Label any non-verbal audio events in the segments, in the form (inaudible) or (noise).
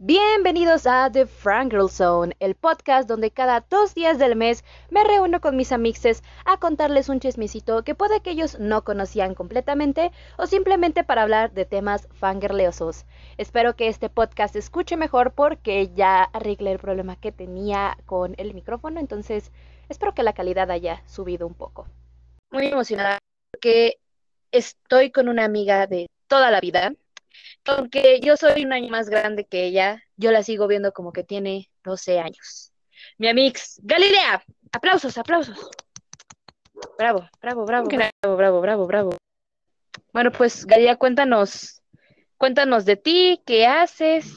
Bienvenidos a The Frank Girl Zone, el podcast donde cada dos días del mes me reúno con mis amixes a contarles un chismecito que puede que ellos no conocían completamente o simplemente para hablar de temas fangirleosos. Espero que este podcast se escuche mejor porque ya arreglé el problema que tenía con el micrófono, entonces espero que la calidad haya subido un poco. Muy emocionada porque estoy con una amiga de toda la vida, aunque yo soy un año más grande que ella, yo la sigo viendo como que tiene 12 años. Mi amix, Galilea, aplausos, aplausos. Bravo, bravo, bravo, bravo, bravo, bravo, bravo. Bueno, pues Galilea, cuéntanos, cuéntanos de ti, qué haces.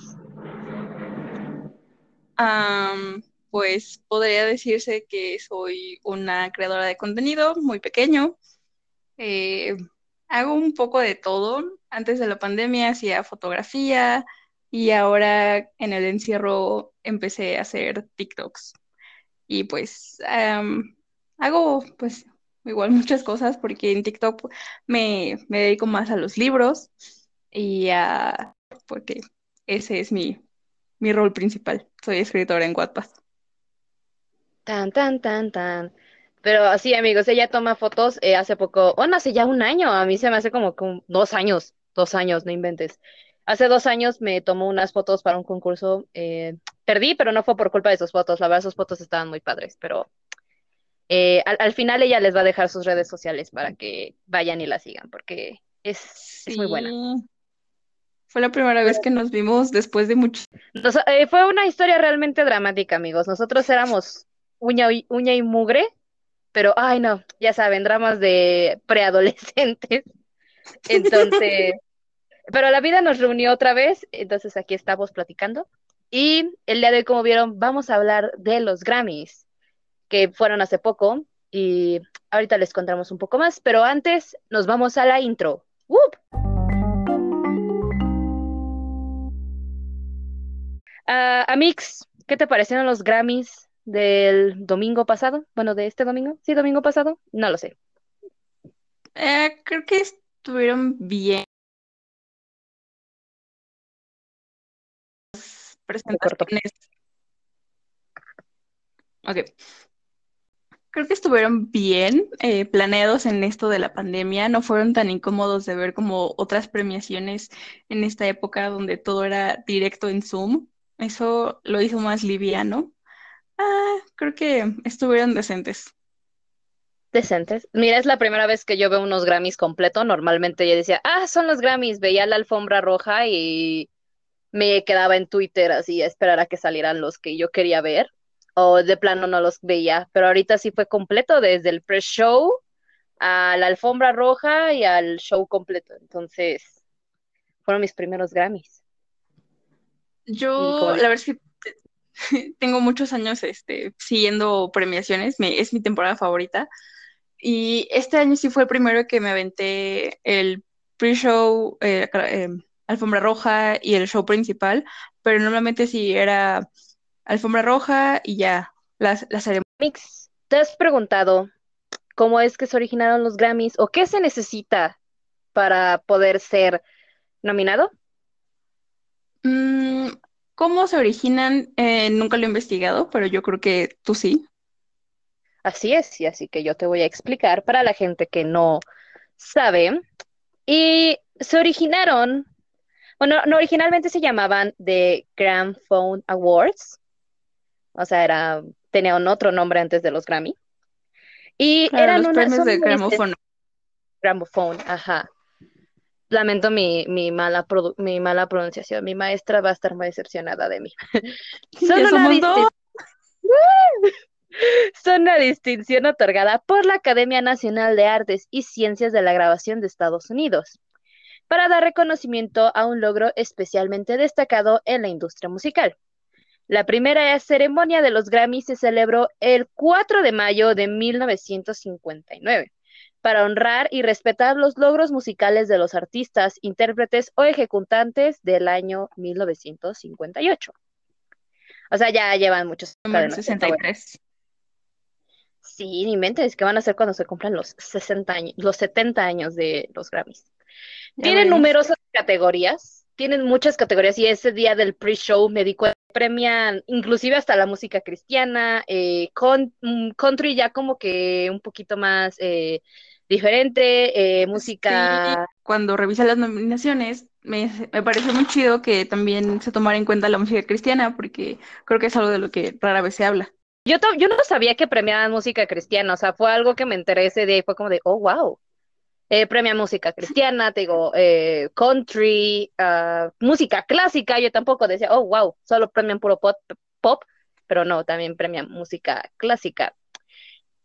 pues podría decirse que soy una creadora de contenido muy pequeño. Eh, hago un poco de todo. Antes de la pandemia hacía fotografía y ahora en el encierro empecé a hacer TikToks. Y pues hago pues igual (laughs) muchas cosas porque en TikTok me, dedico más a los libros y a porque ese es mi, mi rol principal. Soy escritora en Wattpad. Tan, tan, tan, tan. Pero así, amigos, ella toma fotos eh, hace poco, bueno, hace ya un año, a mí se me hace como, dos años, dos años, no inventes. Hace dos años me tomó unas fotos para un concurso, eh, perdí, pero no fue por culpa de sus fotos, la verdad, sus fotos estaban muy padres, pero eh, al, final ella les va a dejar sus redes sociales para que vayan y la sigan, porque es, muy buena. Fue la primera vez que nos vimos después de mucho. fue una historia realmente dramática, amigos. Nosotros éramos uña uña y mugre pero ay no, ya saben, dramas de preadolescentes. (laughs) Entonces, pero la vida nos reunió otra vez, entonces aquí estamos platicando. Y el día de hoy, como vieron, vamos a hablar de los Grammys, que fueron hace poco, y ahorita les contamos un poco más, pero antes nos vamos a la intro. ¡Whoop! Uh, Amix, ¿qué te parecieron los Grammys del domingo pasado, bueno, de este domingo, sí, domingo pasado, no lo sé. Eh, creo que estuvieron bien. Presentaciones. Ok. Creo que estuvieron bien eh, planeados en esto de la pandemia, no fueron tan incómodos de ver como otras premiaciones en esta época donde todo era directo en Zoom. Eso lo hizo más liviano. Ah, creo que estuvieron decentes. Decentes. Mira, es la primera vez que yo veo unos Grammys completo. Normalmente yo decía, ah, son los Grammys. Veía la alfombra roja y me quedaba en Twitter así a esperar a que salieran los que yo quería ver. O de plano no los veía. Pero ahorita sí fue completo, desde el pre-show a la alfombra roja y al show completo. Entonces, fueron mis primeros Grammys. Yo, la verdad es que (laughs) tengo muchos años este, siguiendo premiaciones, es mi temporada favorita. Y este año sí fue el primero que me aventé el pre-show, eh, eh, alfombra roja y el show principal, pero normalmente sí era alfombra roja y ya, las la ceremonia. Mix, ¿te has preguntado cómo es que se originaron los Grammys o qué se necesita para poder ser nominado? Mm, ¿Cómo se originan? Eh, nunca lo he investigado, pero yo creo que tú sí. Así es, y así que yo te voy a explicar para la gente que no sabe. Y se originaron, bueno, no, originalmente se llamaban The Grand Phone Awards, o sea, era, tenían otro nombre antes de los Grammy. Y eran los premios de gramophone. Gramophone, ajá lamento mi, mi, mala mi mala pronunciación. Mi maestra va a estar muy decepcionada de mí. Son una, (laughs) Son una distinción otorgada por la Academia Nacional de Artes y Ciencias de la Grabación de Estados Unidos para dar reconocimiento a un logro especialmente destacado en la industria musical. La primera ceremonia de los Grammy se celebró el 4 de mayo de 1959 para honrar y respetar los logros musicales de los artistas, intérpretes o ejecutantes del año 1958. O sea, ya llevan muchos. 63. Sí, ni mente, es que van a ser cuando se cumplan los 60 años, los 70 años de los Grammys. Tienen numerosas categorías, tienen muchas categorías y ese día del pre-show me di cuenta premian inclusive hasta la música cristiana, eh, con, mm, country ya como que un poquito más eh, diferente, eh, música... cuando revisé las nominaciones, me, me, pareció muy chido que también se tomara en cuenta la música cristiana, porque creo que es algo de lo que rara vez se habla. Yo, yo no sabía que premiaban música cristiana, o sea, fue algo que me enteré ese día y fue como de, oh, wow. Eh, premia música cristiana, te digo, eh, country, uh, música clásica, yo tampoco decía, oh, wow, solo premian puro pop, pop pero no, también premian música clásica.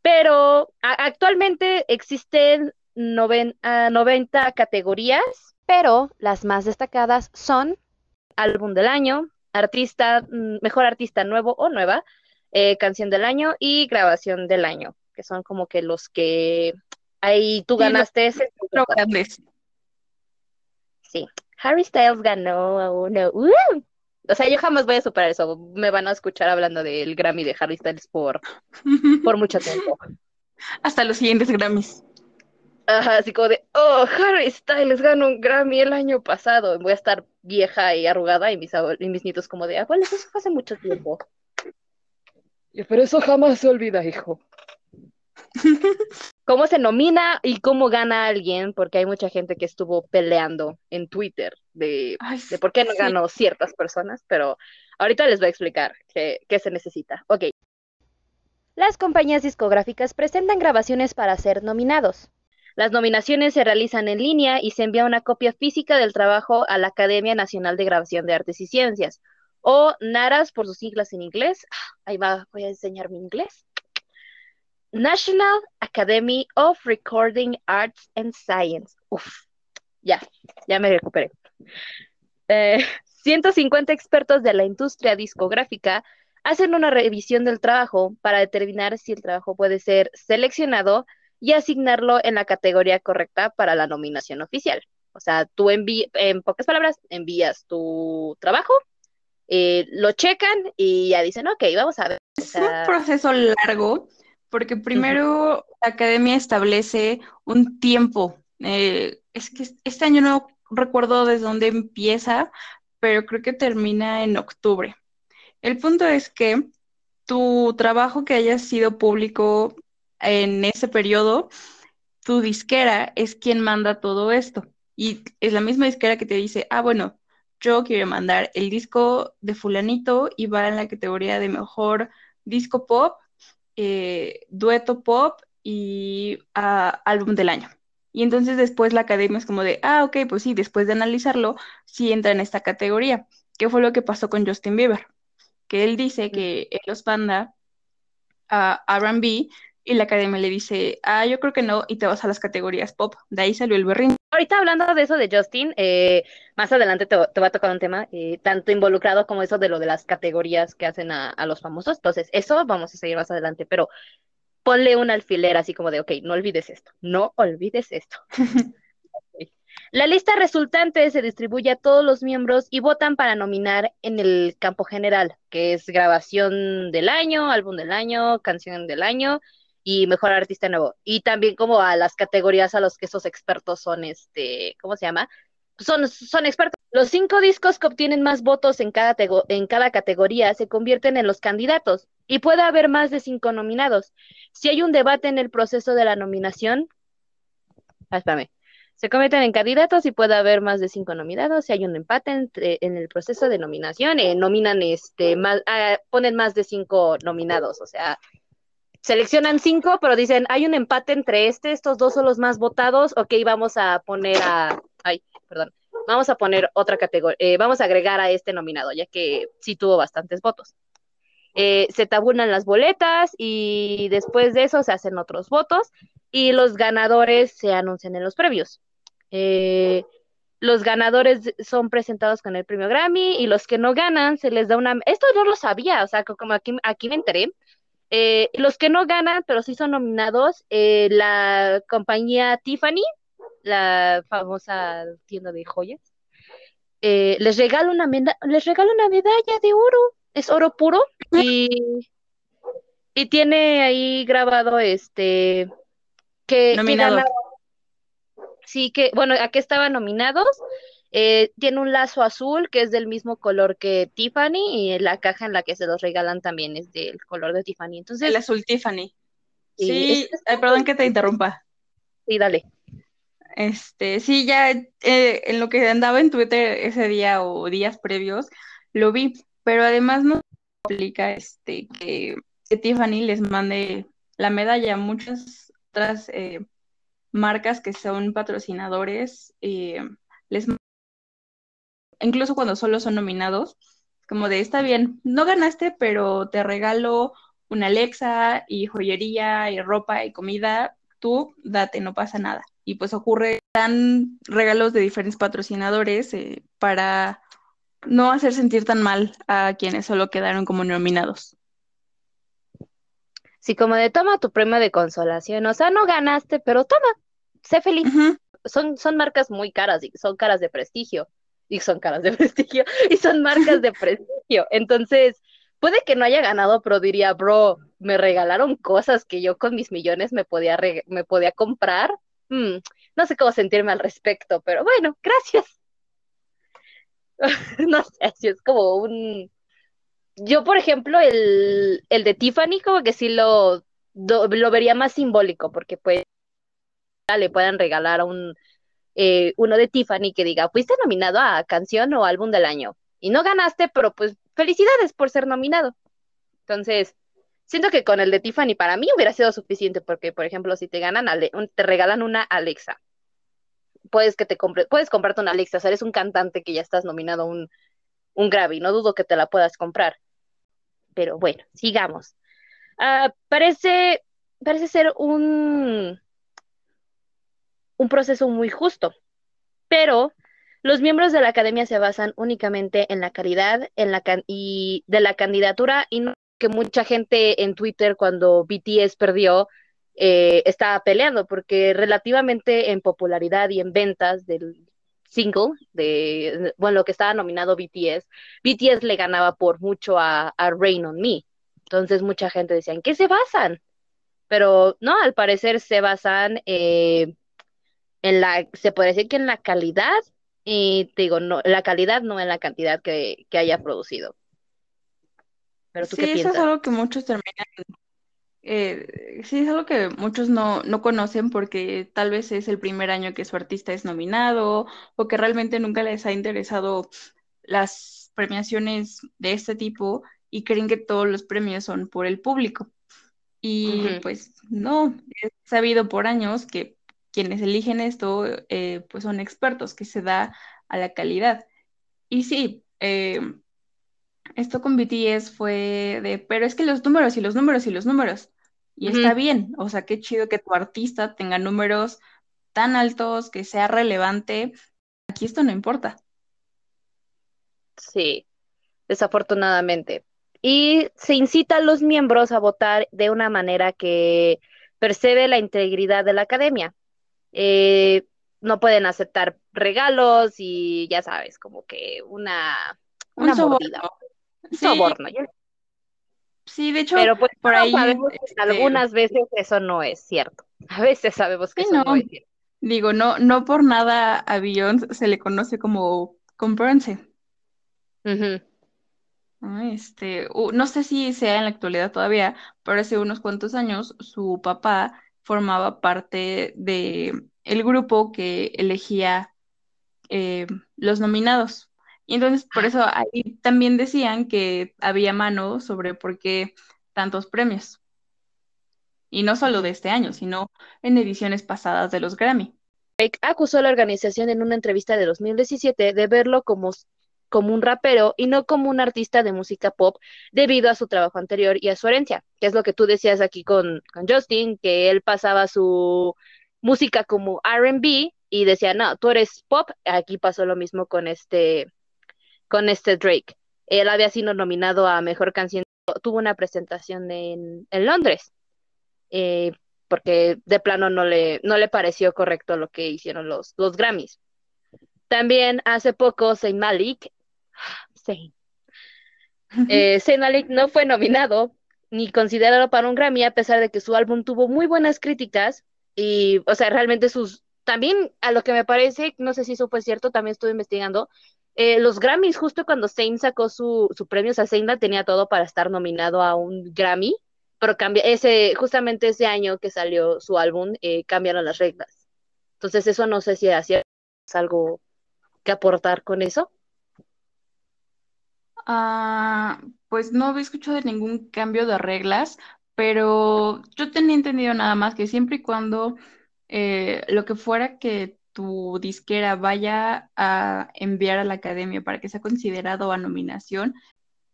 Pero actualmente existen 90 categorías, pero las más destacadas son álbum del año, artista, mm, mejor artista nuevo o nueva, eh, canción del año y grabación del año, que son como que los que ahí tú ganaste ese. Sí, Harry Styles ganó uno. ¡Uh! O sea, yo jamás voy a superar eso. Me van a escuchar hablando del Grammy de Harry Styles por, (laughs) por mucho tiempo. Hasta los siguientes Grammys. Ajá, así como de, oh, Harry Styles ganó un Grammy el año pasado. Voy a estar vieja y arrugada y mis, y mis nietos como de, abuelos, eso fue hace mucho tiempo. Pero eso jamás se olvida, hijo. (laughs) ¿Cómo se nomina y cómo gana alguien? Porque hay mucha gente que estuvo peleando en Twitter de, de por qué no ganó ciertas personas, pero ahorita les voy a explicar qué, qué se necesita. Ok. Las compañías discográficas presentan grabaciones para ser nominados. Las nominaciones se realizan en línea y se envía una copia física del trabajo a la Academia Nacional de Grabación de Artes y Ciencias, o NARAS por sus siglas en inglés. Ah, ahí va, voy a enseñar mi inglés. National Academy of Recording Arts and Science. Uf, ya, ya me recuperé. 150 eh, (laughs) expertos de la industria discográfica hacen una revisión del trabajo para determinar si el trabajo puede ser seleccionado y asignarlo en la categoría correcta para la nominación oficial. O sea, tú envías, en pocas palabras, envías tu trabajo eh, lo checan y ya dicen, ok, vamos a ver. Es un proceso largo, porque primero la academia establece un tiempo. Eh, es que este año no recuerdo desde dónde empieza, pero creo que termina en octubre. El punto es que tu trabajo que haya sido público en ese periodo, tu disquera es quien manda todo esto. Y es la misma disquera que te dice, ah, bueno, yo quiero mandar el disco de fulanito y va en la categoría de mejor disco pop, eh, dueto pop y ah, álbum del año. Y entonces después la academia es como de, ah, ok, pues sí, después de analizarlo, sí entra en esta categoría. ¿Qué fue lo que pasó con Justin Bieber? Que él dice que él los manda a RB y la academia le dice, ah, yo creo que no, y te vas a las categorías pop. De ahí salió el berrín. Ahorita hablando de eso de Justin, eh, más adelante te, va a tocar un tema eh, tanto involucrado como eso de lo de las categorías que hacen a, los famosos. Entonces, eso vamos a seguir más adelante, pero ponle un alfiler así como de, ok, no olvides esto, no olvides esto. (laughs) La lista resultante se distribuye a todos los miembros y votan para nominar en el campo general, que es grabación del año, álbum del año, canción del año y mejor artista nuevo. Y también como a las categorías a los que esos expertos son, este, ¿cómo se llama? Son, son expertos. Los cinco discos que obtienen más votos en cada, en cada categoría se convierten en los candidatos y puede haber más de cinco nominados. Si hay un debate en el proceso de la nominación, ah, se convierten en candidatos y puede haber más de cinco nominados. Si hay un empate entre, en el proceso de nominación, eh, nominan este más, ah, ponen más de cinco nominados, o sea, seleccionan cinco, pero dicen, hay un empate entre este, estos dos son los más votados, ok, vamos a poner a, ay, perdón, vamos a poner otra categoría, eh, vamos a agregar a este nominado, ya que sí tuvo bastantes votos. Eh, se tabulan las boletas y después de eso se hacen otros votos y los ganadores se anuncian en los previos. Eh, los ganadores son presentados con el premio Grammy y los que no ganan se les da una... Esto no lo sabía, o sea, como aquí, aquí me enteré, eh, los que no ganan, pero sí son nominados, eh, la compañía Tiffany, la famosa tienda de joyas, eh, les regala una les regala una medalla de oro, es oro puro y, y tiene ahí grabado este que, Nominado. sí que bueno, aquí estaban nominados Eh, tiene un lazo azul que es del mismo color que Tiffany y la caja en la que se los regalan también es del color de Tiffany. Entonces, el azul Tiffany. Sí, perdón que te interrumpa. Sí, dale. Este, sí, ya eh, en lo que andaba en Twitter ese día o días previos, lo vi, pero además no aplica este que, Tiffany les mande la medalla a muchas otras eh, marcas que son patrocinadores, eh, les incluso cuando solo son nominados, como de está bien, no ganaste, pero te regalo una Alexa y joyería y ropa y comida, tú date, no pasa nada y pues ocurre, dan regalos de diferentes patrocinadores eh, para no hacer sentir tan mal a quienes solo quedaron como nominados. Sí, como de toma tu premio de consolación, o sea, no ganaste, pero toma, sé feliz. son, son marcas muy caras y son caras de prestigio, y son caras de (laughs) prestigio, y son marcas de prestigio. Entonces, puede que no haya ganado, pero diría, bro, me regalaron cosas que yo con mis millones me podía, me podía comprar Mm, no sé cómo sentirme al respecto, pero bueno, gracias. (laughs) no sé, si es como un... Yo, por ejemplo, el, el de Tiffany como que sí lo, lo vería más simbólico, porque pues le puedan regalar a un, eh, uno de Tiffany que diga, fuiste nominado a canción o álbum del año. Y no ganaste, pero pues felicidades por ser nominado. Entonces, Siento que con el de Tiffany para mí hubiera sido suficiente porque, por ejemplo, si te ganan, te regalan una Alexa, puedes que te compre, puedes comprarte una Alexa, o sea, eres un cantante que ya estás nominado a un, un Grammy, no dudo que te la puedas comprar. Pero bueno, sigamos. Ah, parece, parece ser un, un proceso muy justo, pero los miembros de la academia se basan únicamente en la calidad en la y de la candidatura y que mucha gente en Twitter cuando BTS perdió eh, estaba peleando, porque relativamente en popularidad y en ventas del single, de bueno, lo que estaba nominado BTS, BTS le ganaba por mucho a, Rain on Me. Entonces mucha gente decía, ¿en qué se basan? Pero no, al parecer se basan eh, en la, se puede decir que en la calidad, y te digo, no, la calidad no en la cantidad que haya producido. Sí, eso es algo que muchos terminan, eh, sí, es algo que muchos no, no conocen porque tal vez es el primer año que su artista es nominado o que realmente nunca les ha interesado las premiaciones de este tipo y creen que todos los premios son por el público. Y pues no, he sabido por años que quienes eligen esto eh, pues son expertos, que se da a la calidad. Y sí, eh, esto con BTS fue de, pero es que los números y los números y los números. Y está bien, o sea, qué chido que tu artista tenga números tan altos, que sea relevante. Aquí esto no importa. Sí, desafortunadamente. Y se incita a los miembros a votar de una manera que percebe la integridad de la academia. Eh, no pueden aceptar regalos y ya sabes, como que una, una mordida soborno. Sí, de hecho, pero pues por ahí este, algunas veces eso no es cierto. (laughs) A veces sabemos que eso no. es cierto. Digo, no, no por nada a Beyoncé se le conoce como comprense. Este, no sé si sea en la actualidad todavía, pero hace unos cuantos años su papá formaba parte de el grupo que elegía eh, los nominados. Y entonces por eso ahí también decían que había mano sobre por qué tantos premios. Y no solo de este año, sino en ediciones pasadas de los Grammy. Drake acusó a la organización en una entrevista de 2017 de verlo como, como un rapero y no como un artista de música pop debido a su trabajo anterior y a su herencia, que es lo que tú decías aquí con, Justin, que él pasaba su música como RB y decía, no, tú eres pop, aquí pasó lo mismo con este con este Drake. Él había sido nominado a Mejor Canción, tuvo una presentación en, Londres, eh, porque de plano no le, no le pareció correcto lo que hicieron los, los Grammys. También hace poco Zayn Malik, (laughs) Zayn, eh, no fue nominado ni considerado para un Grammy a pesar de que su álbum tuvo muy buenas críticas y, o sea, realmente sus, también a lo que me parece, no sé si eso fue cierto, también estuve investigando, eh, los Grammys, justo cuando Zayn sacó su, su premio, o sea, tenía todo para estar nominado a un Grammy, pero cambia, ese, justamente ese año que salió su álbum, eh, cambiaron las reglas. Entonces eso no sé si hacía algo que aportar con eso. Ah, pues no había escuchado de ningún cambio de reglas, pero yo tenía entendido nada más que siempre y cuando eh, lo que fuera que tu disquera vaya a enviar a la academia para que sea considerado a nominación,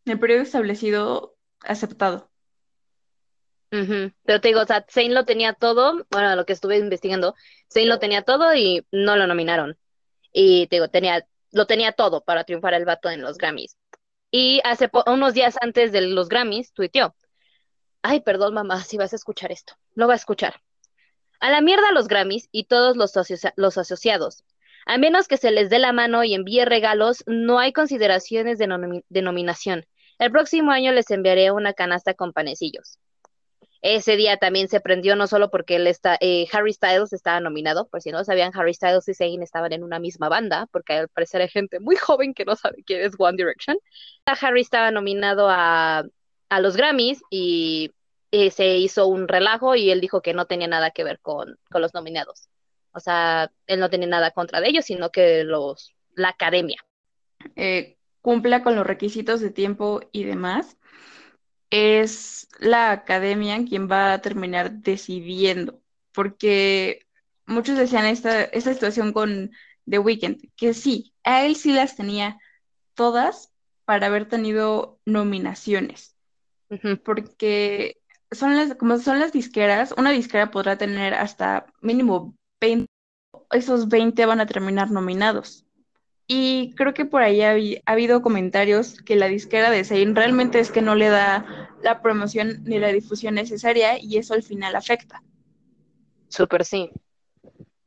el periodo establecido aceptado. Pero te digo, o sea, Zane lo tenía todo, bueno, lo que estuve investigando, Zane lo tenía todo y no lo nominaron. Y te digo, tenía, lo tenía todo para triunfar el vato en los Grammys. Y hace unos días antes de los Grammys, tuiteó, ay, perdón mamá, si vas a escuchar esto, lo va a escuchar. A la mierda los Grammys y todos los, los asociados. A menos que se les dé la mano y envíe regalos, no hay consideraciones de, de nominación. El próximo año les enviaré una canasta con panecillos. Ese día también se prendió no solo porque él eh, Harry Styles estaba nominado, por si no sabían, Harry Styles y Zayn estaban en una misma banda, porque al parecer hay gente muy joven que no sabe quién es One Direction. Harry estaba nominado a, a los Grammys y, se hizo un relajo y él dijo que no tenía nada que ver con, con los nominados. O sea, él no tenía nada contra de ellos, sino que los, la academia. Eh, cumpla con los requisitos de tiempo y demás es la academia quien va a terminar decidiendo, porque muchos decían esta, esta situación con The Weeknd, que sí, a él sí las tenía todas para haber tenido nominaciones, porque son las, como son las disqueras, una disquera podrá tener hasta mínimo 20, esos 20 van a terminar nominados. Y creo que por ahí ha, habido comentarios que la disquera de Zayn realmente es que no le da la promoción ni la difusión necesaria y eso al final afecta. Súper sí.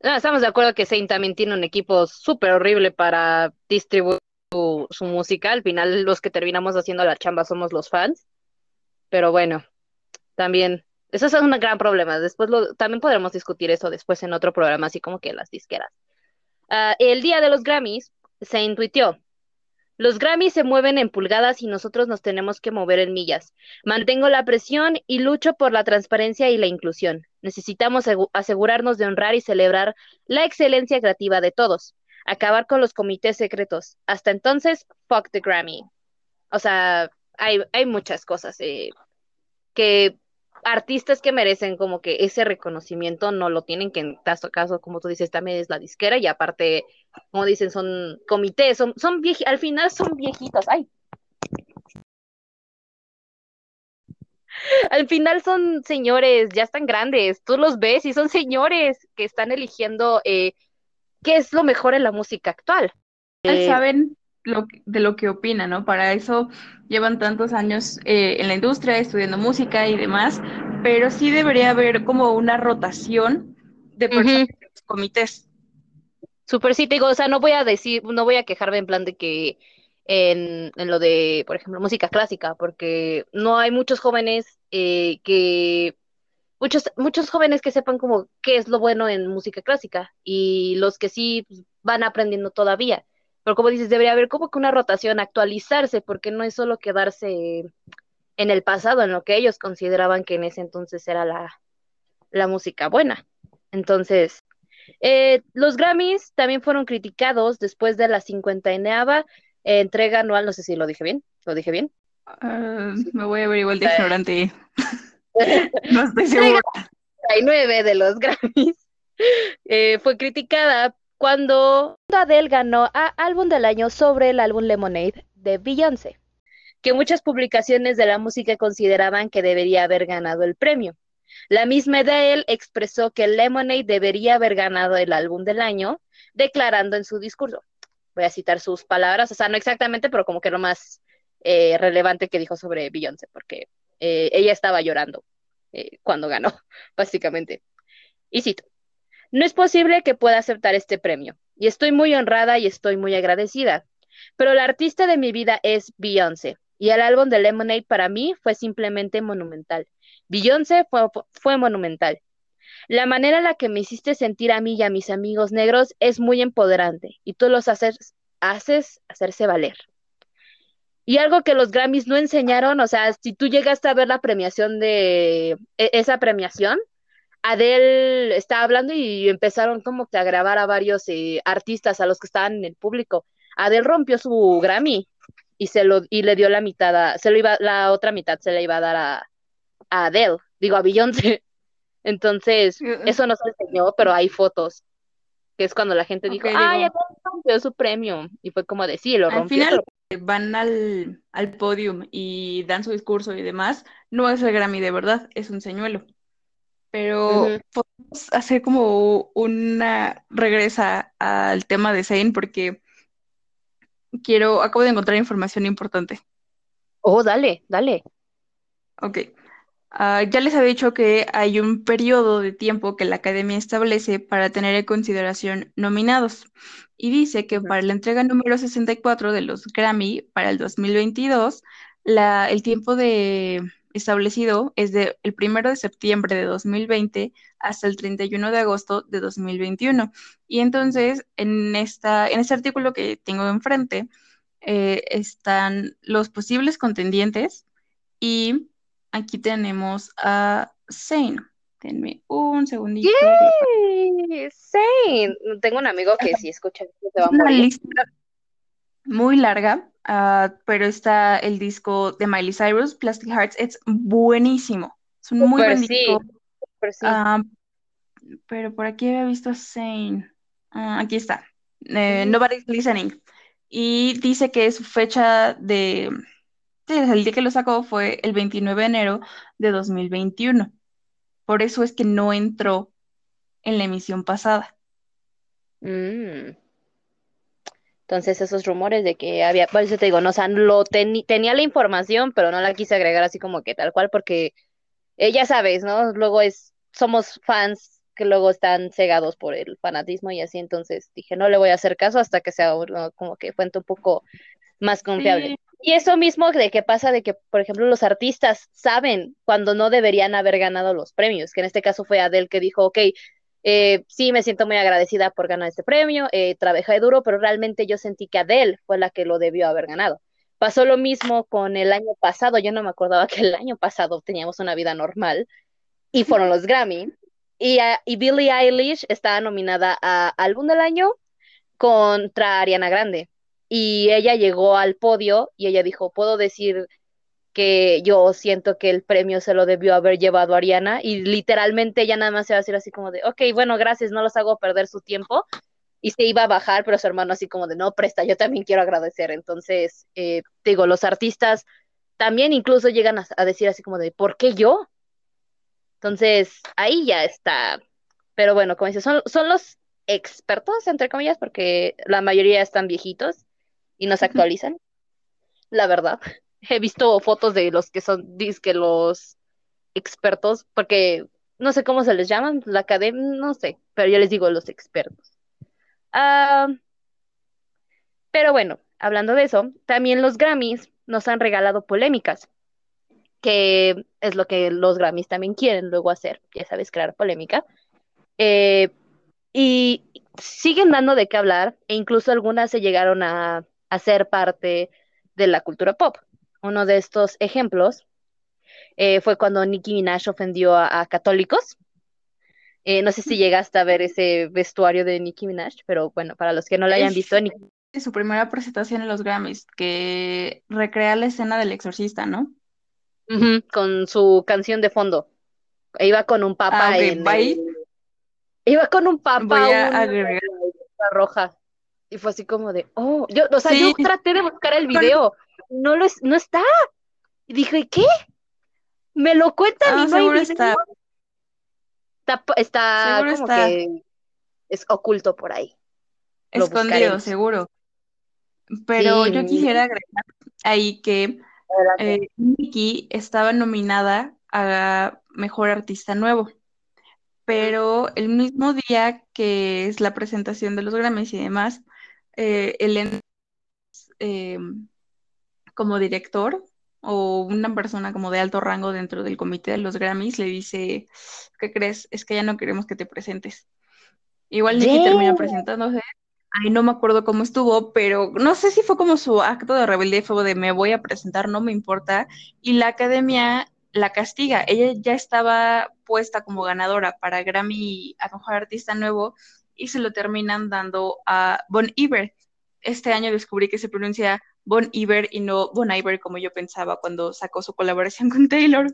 estamos de acuerdo que Zayn también tiene un equipo súper horrible para distribuir su, música. Al final los que terminamos haciendo la chamba somos los fans. Pero bueno, también, eso es un gran problema. Después lo, también podremos discutir eso después en otro programa, así como que las disqueras. Ah, el día de los Grammys, se intuitió. Los Grammys se mueven en pulgadas y nosotros nos tenemos que mover en millas. Mantengo la presión y lucho por la transparencia y la inclusión. Necesitamos asegurarnos de honrar y celebrar la excelencia creativa de todos. Acabar con los comités secretos. Hasta entonces, fuck the Grammy. O sea, hay, hay muchas cosas eh, que artistas que merecen como que ese reconocimiento no lo tienen, que en caso, caso como tú dices, también es la disquera y aparte, como dicen, son comités, son, son al final son viejitos, ay. Al final son señores, ya están grandes, tú los ves y son señores que están eligiendo eh, qué es lo mejor en la música actual. Eh, saben lo, de lo que opinan, ¿no? Para eso llevan tantos años eh, en la industria, estudiando música y demás, pero sí debería haber como una rotación de personas los comités. Súper sí, te digo, o sea, no voy a decir, no voy a quejarme en plan de que en, en lo de, por ejemplo, música clásica, porque no hay muchos jóvenes eh, que, muchos, muchos jóvenes que sepan como qué es lo bueno en música clásica, y los que sí pues, van aprendiendo todavía. Pero como dices, debería haber como que una rotación, actualizarse, porque no es solo quedarse en el pasado, en lo que ellos consideraban que en ese entonces era la, música buena. Entonces, eh, los Grammys también fueron criticados después de la 59 entrega anual, no sé si lo dije bien, ¿lo dije bien? Ah, me voy a ver igual de ignorante. (laughs) no estoy segura. 59 de los Grammys (laughs) eh, fue criticada cuando Adele ganó a Álbum del Año sobre el álbum Lemonade de Beyoncé, que muchas publicaciones de la música consideraban que debería haber ganado el premio. La misma Adele expresó que Lemonade debería haber ganado el álbum del año, declarando en su discurso. Voy a citar sus palabras, o sea, no exactamente, pero como que lo más eh, relevante que dijo sobre Beyoncé, porque eh, ella estaba llorando eh, cuando ganó, (laughs) básicamente. Y cito. No es posible que pueda aceptar este premio, y estoy muy honrada y estoy muy agradecida. Pero la artista de mi vida es Beyoncé, y el álbum de Lemonade para mí fue simplemente monumental. Beyoncé fue, monumental. La manera en la que me hiciste sentir a mí y a mis amigos negros es muy empoderante y tú los haces, haces hacerse valer. Y algo que los Grammys no enseñaron, o sea, si tú llegaste a ver la premiación de e, esa premiación, Adele estaba hablando y empezaron como que a grabar a varios eh, artistas, a los que estaban en el público. Adele rompió su Grammy y se lo y le dio la mitad a, se lo iba, la otra mitad se le iba a dar a, a Adele, digo a Beyoncé. (laughs) Entonces, uh, uh. eso no se enseñó, pero hay fotos. Que es cuando la gente dijo, ay, Adele rompió su premio. Y fue como decir, lo rompió. Al final van al, al podium y dan su discurso y demás, no es el Grammy de verdad, es un señuelo pero podemos hacer como una regresa al tema de Zane porque quiero, acabo de encontrar información importante. Oh, dale, dale. Ok. Ah, ya les había dicho que hay un periodo de tiempo que la academia establece para tener en consideración nominados y dice que para la entrega número 64 de los Grammy para el 2022, la, el tiempo de establecido es de el 1 de septiembre de 2020 hasta el 31 de agosto de 2021. Y entonces, en, esta, en este artículo que tengo enfrente, eh, están los posibles contendientes y aquí tenemos a Zane. Denme un segundito. ¡Yay! Zane. Tengo un amigo que si escucha se va a morir. Una lista muy larga, Ah, pero está el disco de Miley Cyrus, Plastic Hearts, es buenísimo, es un muy buen disco. Ah, pero por aquí había visto a Zane, ah, aquí está, eh, Nobody's Listening, y dice que su fecha de, el día que lo sacó fue el 29 de enero de 2021, por eso es que no entró en la emisión pasada. Mm. Entonces esos rumores de que había, por eso te digo, no, o sea, lo tenía la información, pero no la quise agregar así como que tal cual, porque eh, ya sabes, ¿no? Luego es, somos fans que luego están cegados por el fanatismo y así, entonces dije, no le voy a hacer caso hasta que sea como que fuente un poco más confiable. Y eso mismo de que pasa de que, por ejemplo, los artistas saben cuando no deberían haber ganado los premios, que en este caso fue Adele que dijo, ok, eh, sí, me siento muy agradecida por ganar este premio, eh, trabajé duro, pero realmente yo sentí que Adele fue la que lo debió haber ganado. Pasó lo mismo con el año pasado, yo no me acordaba que el año pasado teníamos una vida normal y fueron los Grammy. Y, y Billie Eilish estaba nominada a Álbum del Año contra Ariana Grande. Y ella llegó al podio y ella dijo, puedo decir que yo siento que el premio se lo debió haber llevado a Ariana y literalmente ella nada más se va a decir así como de, ok, bueno, gracias, no los hago perder su tiempo y se iba a bajar, pero su hermano así como de, no, presta, yo también quiero agradecer. Entonces, eh, digo, los artistas también incluso llegan a, decir así como de, ¿por qué yo? Entonces, ahí ya está. Pero bueno, como dices, son, son los expertos, entre comillas, porque la mayoría están viejitos y no se actualizan, la verdad (laughs) he visto fotos de los que son que los expertos, porque no sé cómo se les llaman, la academia, no sé, pero yo les digo los expertos. Ah, pero bueno, hablando de eso, también los Grammys nos han regalado polémicas, que es lo que los Grammys también quieren luego hacer, ya sabes, crear polémica. Eh, y siguen dando de qué hablar, e incluso algunas se llegaron a, a ser parte de la cultura pop. Uno de estos ejemplos eh, fue cuando Nicki Minaj ofendió a, católicos. Eh, no sé si llegaste a ver ese vestuario de Nicki Minaj, pero bueno, para los que no lo hayan visto, Es su primera presentación en los Grammys, que recrea la escena del exorcista, ¿no? con su canción de fondo. Iba con un papa ah, en Iba con un papa Voy a roja. Y fue así como de, oh, yo, o sea, yo traté de buscar el video no, lo no está. Y dije, ¿qué? Me lo cuentan y no está. Está, como que es oculto por ahí. Escondido, seguro. Pero yo quisiera agregar ahí que eh, Nikki estaba nominada a Mejor Artista Nuevo, pero el mismo día que es la presentación de los Grammys y demás, eh, el eh, como director o una persona como de alto rango dentro del comité de los Grammys le dice, ¿qué crees? Es que ya no queremos que te presentes. Igual Nicky termina presentándose. Ay, no me acuerdo cómo estuvo, pero no sé si fue como su acto de rebeldía, fue de me voy a presentar, no me importa. Y la academia la castiga. Ella ya estaba puesta como ganadora para Grammy a Mejor Artista Nuevo y se lo terminan dando a Bon Iver. Este año descubrí que se pronuncia Bon Iver y no Bon Iver como yo pensaba cuando sacó su colaboración (laughs) con Taylor.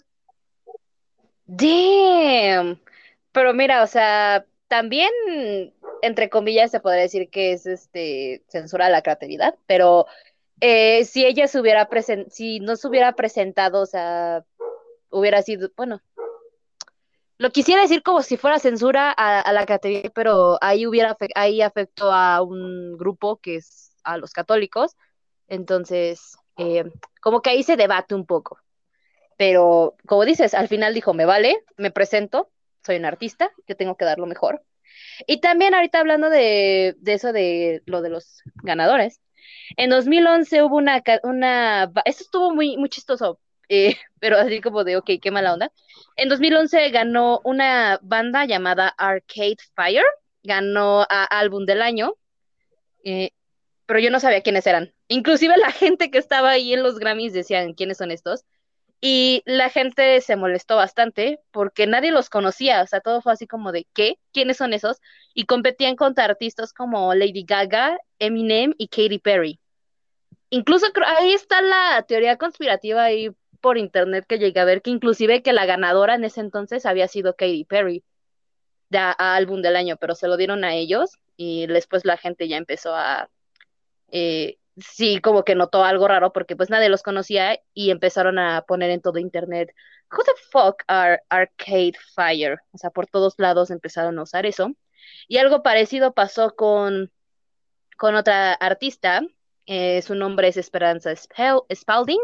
Damn. Pero mira, o sea, también entre comillas se podría decir que es este censura a la creatividad, pero eh, si ella se hubiera presentado, si no se hubiera presentado, o sea, hubiera sido, bueno, lo quisiera decir como si fuera censura a, la creatividad, pero ahí hubiera, ahí afectó a un grupo que es a los católicos, entonces, eh, como que ahí se debate un poco. Pero, como dices, al final dijo, me vale, me presento, soy un artista, yo tengo que dar lo mejor. Y también ahorita hablando de, eso de lo de los ganadores, en 2011 hubo una, una esto estuvo muy, muy chistoso, eh, (laughs) pero así como de, ok, qué mala onda. En 2011 ganó una banda llamada Arcade Fire, ganó a álbum del año, eh, pero yo no sabía quiénes eran. Inclusive la gente que estaba ahí en los Grammys decían, ¿quiénes son estos? Y la gente se molestó bastante porque nadie los conocía, o sea, todo fue así como de, ¿qué? ¿Quiénes son esos? Y competían contra artistas como Lady Gaga, Eminem y Katy Perry. Incluso ahí está la teoría conspirativa ahí por internet que llegué a ver que inclusive que la ganadora en ese entonces había sido Katy Perry de álbum del año, pero se lo dieron a ellos y después la gente ya empezó a eh, sí, como que notó algo raro porque pues nadie los conocía y empezaron a poner en todo internet, who the fuck are Arcade Fire? O sea, por todos lados empezaron a usar eso. Y algo parecido pasó con, con otra artista, eh, su nombre es Esperanza Spalding,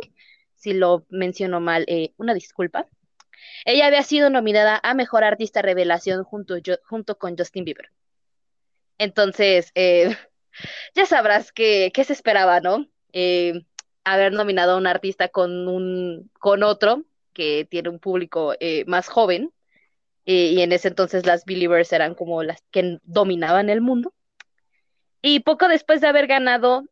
si lo menciono mal, eh, una disculpa. Ella había sido nominada a Mejor Artista Revelación junto, junto con Justin Bieber. Entonces, ya sabrás qué se esperaba, ¿no? Eh, haber nominado a un artista con, un, con otro que tiene un público eh, más joven, eh, y en ese entonces las Believers eran como las que dominaban el mundo. Y poco después de haber ganado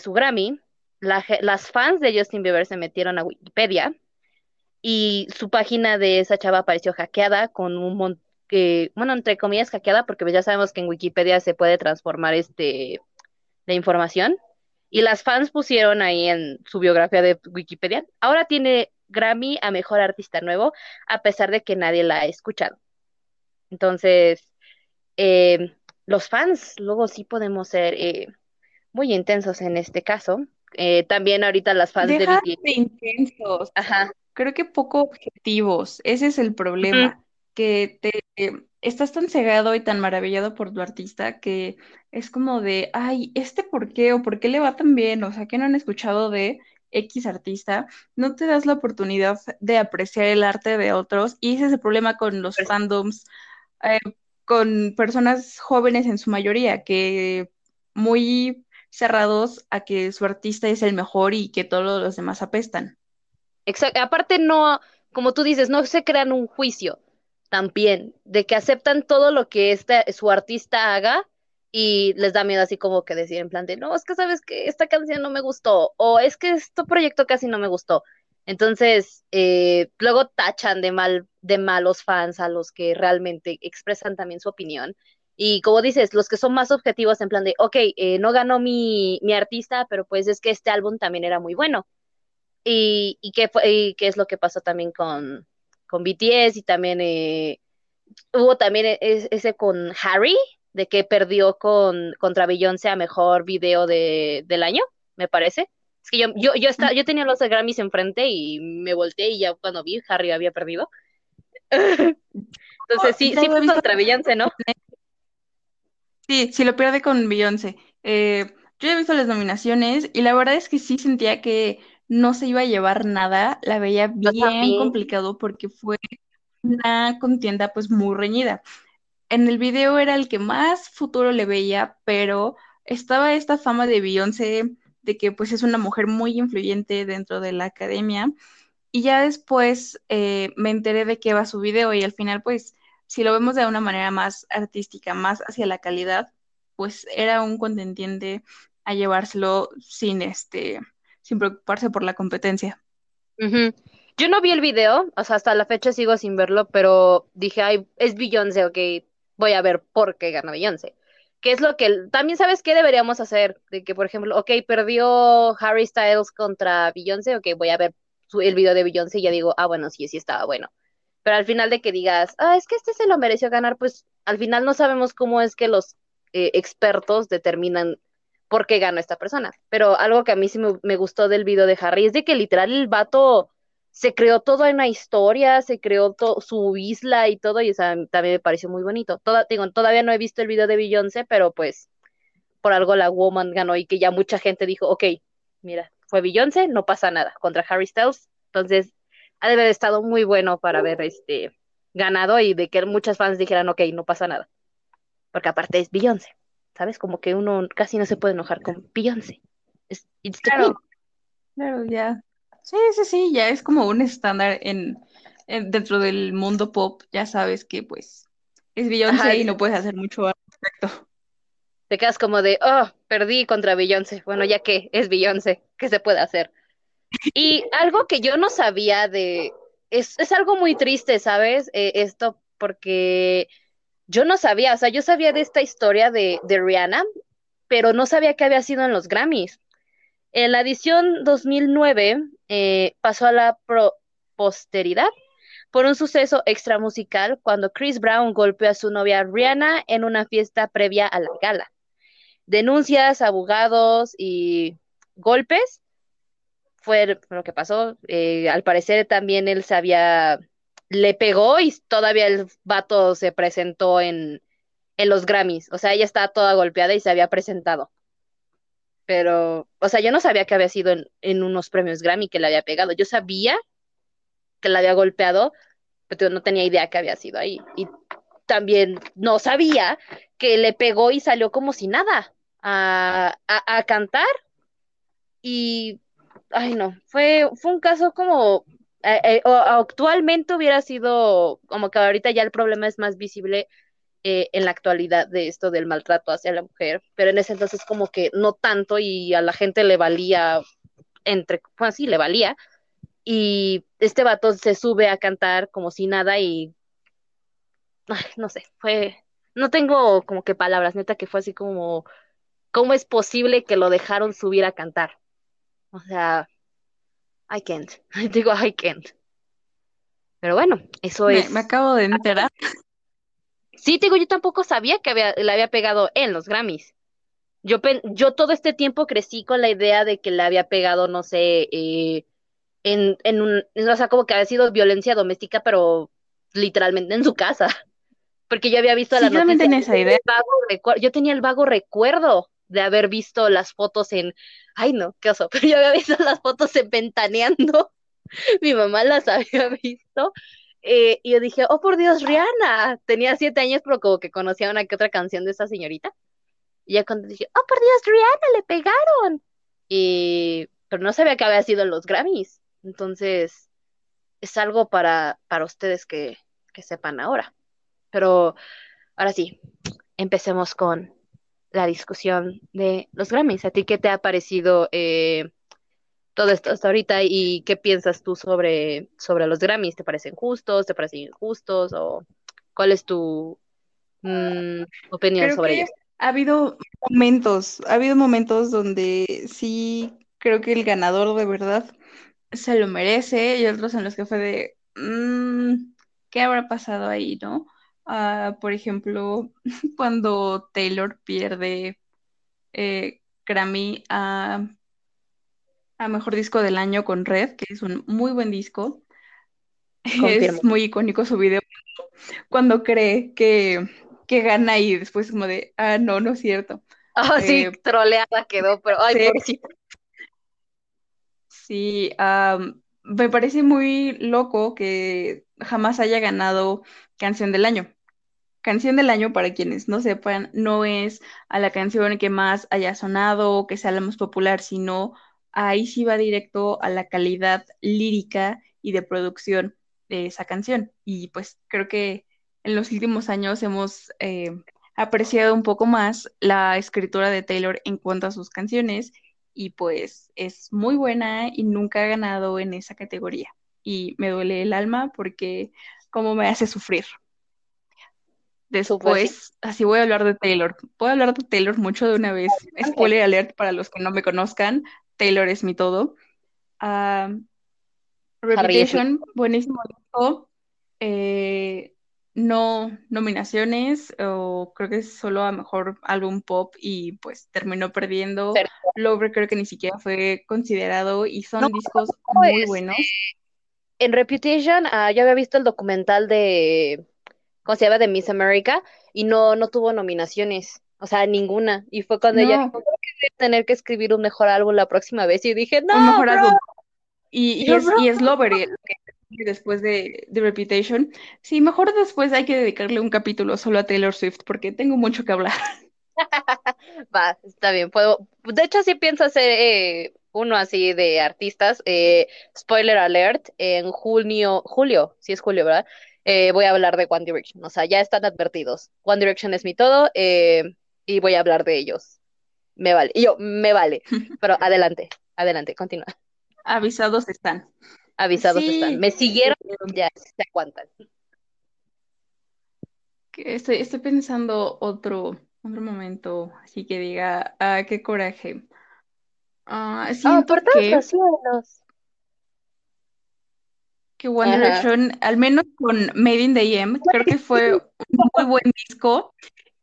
su Grammy, las fans de Justin Bieber se metieron a Wikipedia y su página de esa chava apareció hackeada con un bueno, entre comillas hackeada, porque ya sabemos que en Wikipedia se puede transformar este la información. Y las fans pusieron ahí en su biografía de Wikipedia, ahora tiene Grammy a Mejor Artista Nuevo, a pesar de que nadie la ha escuchado. Entonces, eh, los fans luego sí podemos ser eh, muy intensos en este caso. Eh, también ahorita las fans de BTS. intensos. Ajá. Creo que poco objetivos. Ese es el problema que te estás tan cegado y tan maravillado por tu artista que es como de, ay, ¿este por qué? ¿O por qué le va tan bien? O sea, que no han escuchado de X artista, no te das la oportunidad de apreciar el arte de otros y ese es el problema con los pues fandoms, eh, con personas jóvenes en su mayoría, que muy cerrados a que su artista es el mejor y que todos los demás apestan. Exacto, aparte no, como tú dices, no se crean un juicio también, de que aceptan todo lo que este, su artista haga y les da miedo así como que decir en plan de, no, es que sabes que esta canción no me gustó o es que este proyecto casi no me gustó. Entonces, eh, luego tachan de mal, de malos fans a los que realmente expresan también su opinión. Y como dices, los que son más objetivos en plan de, ok, eh, no ganó mi, mi, artista, pero pues es que este álbum también era muy bueno. Y, y, qué, fue, y qué es lo que pasó también con, con BTS y también eh, hubo también e, ese con Harry, de que perdió con, contra Beyoncé a mejor video de, del año, me parece. Es que yo, yo, yo, estaba, yo tenía los Grammys enfrente y me volteé y ya cuando vi, Harry había perdido. (laughs) Entonces, sí, sí fue contra Beyoncé, ¿no? Sí, sí lo pierde con Beyoncé. Eh, yo he visto las nominaciones y la verdad es que sí sentía que no se iba a llevar nada, la veía bien complicado porque fue una contienda pues muy reñida. En el video era el que más futuro le veía, pero estaba esta fama de Beyoncé de que pues es una mujer muy influyente dentro de la academia. Y ya después eh, me enteré de que va su video y al final pues si lo vemos de una manera más artística, más hacia la calidad, pues era un contendiente a llevárselo sin este, sin preocuparse por la competencia. Yo no vi el video, o sea, hasta la fecha sigo sin verlo, pero dije, ay, es Beyoncé, ok, voy a ver por qué gana Beyoncé. ¿Qué es lo que también sabes qué deberíamos hacer? De que, por ejemplo, ok, perdió Harry Styles contra Beyoncé, ok, voy a ver el video de Beyoncé y ya digo, ah, bueno, sí, sí estaba bueno. Pero al final de que digas, ah, es que este se lo mereció ganar, pues al final no sabemos cómo es que los eh, expertos determinan por qué ganó esta persona. Pero algo que a mí sí me, gustó del video de Harry es de que literal el vato se creó todo en una historia, se creó su isla y todo, y también me pareció muy bonito. Toda, todavía no he visto el video de Beyoncé, pero pues por algo la Woman ganó y que ya mucha gente dijo, ok, mira, fue Beyoncé, no pasa nada, contra Harry Styles. Entonces, ha de haber estado muy bueno para ver este ganado y de que muchas fans dijeran, ok, no pasa nada. Porque aparte es Beyoncé. ¿Sabes? Como que uno casi no se puede enojar con Beyoncé. Es, claro, claro, ya. Sí, sí, sí, ya es como un estándar en, dentro del mundo pop, ya sabes que pues es Beyoncé y no puedes hacer mucho al respecto. Te quedas como de, oh, perdí contra Beyoncé. Bueno, ya que es Beyoncé, ¿qué se puede hacer? Y algo que yo no sabía de, es, es algo muy triste, ¿sabes? Eh, esto porque yo no sabía, o sea, yo sabía de esta historia de, Rihanna, pero no sabía que había sido en los Grammys. En la edición 2009 eh, pasó a la posteridad por un suceso extramusical cuando Chris Brown golpeó a su novia Rihanna en una fiesta previa a la gala. Denuncias, abogados y golpes fue lo que pasó. Eh, al parecer también él se había le pegó y todavía el vato se presentó en, en los Grammys. O sea, ella estaba toda golpeada y se había presentado. Pero, o sea, yo no sabía que había sido en, unos premios Grammy que le había pegado. Yo sabía que la había golpeado, pero no tenía idea que había sido ahí. Y también no sabía que le pegó y salió como si nada a, a, a cantar. Y, ay no, fue, fue un caso como eh, eh, actualmente hubiera sido como que ahorita ya el problema es más visible eh, en la actualidad de esto del maltrato hacia la mujer, pero en ese entonces como que no tanto y a la gente le valía, entre, pues sí, le valía, y este vato se sube a cantar como si nada y, no sé, fue, no tengo como que palabras, neta que fue así como, ¿cómo es posible que lo dejaron subir a cantar? O sea, I can't. (laughs) Digo, I can't. Pero bueno, eso es. Me acabo de enterar. (laughs) Sí, digo, yo tampoco sabía que había, le había pegado en los Grammys. Yo, yo todo este tiempo crecí con la idea de que le había pegado, no sé, eh, en, en un, o sea, como que había sido violencia doméstica, pero literalmente en su casa. (laughs) Porque yo había visto la noticia. esa idea. Yo tenía el vago recuerdo de haber visto las fotos en, ay no, qué oso, (laughs) pero yo había visto las fotos en Ventaneando, (laughs) mi mamá las había visto, eh, y yo dije, oh por Dios, Rihanna, tenía siete años, pero como que conocía una que otra canción de esa señorita, y ya cuando dije, oh por Dios, Rihanna, le pegaron, y, pero no sabía que había sido los Grammys, entonces, es algo para, para ustedes que, que sepan ahora, pero ahora sí, empecemos con la discusión de los Grammys. ¿A ti qué te ha parecido eh, todo esto hasta ahorita y qué piensas tú sobre, sobre los Grammys? ¿Te parecen justos? ¿Te parecen injustos? ¿O cuál es tu mm, opinión sobre ellos? Ha habido momentos, ha habido momentos donde sí creo que el ganador de verdad se lo merece y otros en los que fue de, mm, ¿qué habrá pasado ahí, no? Ah, por ejemplo, (laughs) cuando Taylor pierde eh, Grammy a, Mejor Disco del Año con Red, que es un muy buen disco. (laughs) Es muy icónico su video cuando cree que, que gana y después como de, ah, no, no es cierto. Ah, sí, eh, troleada quedó, pero ay, sí. Sí, me parece muy loco que jamás haya ganado canción del año. Canción del año, para quienes no sepan, no es a la canción que más haya sonado que sea la más popular, sino ahí sí va directo a la calidad lírica y de producción de esa canción. Y pues creo que en los últimos años hemos eh, apreciado un poco más la escritura de Taylor en cuanto a sus canciones y pues es muy buena y nunca ha ganado en esa categoría. Y me duele el alma porque como me hace sufrir. Después, así voy a hablar de Taylor. Puedo hablar de Taylor mucho de una vez. (laughs) Spoiler alert para los que no me conozcan. Taylor es mi todo. Uh, Reputation, buenísimo eh, no nominaciones, o creo que es solo a mejor álbum pop y pues terminó perdiendo. Lover creo que ni siquiera fue considerado y son discos muy buenos. En Reputation, uh, yo había visto el documental de ¿cómo se llama? De Miss America, y no, no tuvo nominaciones, o sea, ninguna. Y fue cuando ella dijo, que tener que escribir un mejor álbum la próxima vez, y dije, no, un mejor álbum. Y, y, es, y es Lover, después de, de, Reputation. Sí, mejor después hay que dedicarle un capítulo solo a Taylor Swift, porque tengo mucho que hablar. (laughs) Va, está bien, puedo. De hecho, sí pienso hacer eh, uno así de artistas. Eh, spoiler alert, en junio, julio, sí es julio, ¿verdad? Eh, voy a hablar de One Direction. O sea, ya están advertidos. One Direction es mi todo eh, y voy a hablar de ellos. Me vale. Y yo, me vale. (laughs) Pero adelante, adelante, continúa. Avisados están. Avisados están. Me siguieron, ya se aguantan. Estoy, estoy pensando otro, otro momento, así que diga, ah, qué coraje. Ah, ah siento que que One Direction, al menos con Made in the EM, creo que fue un muy buen disco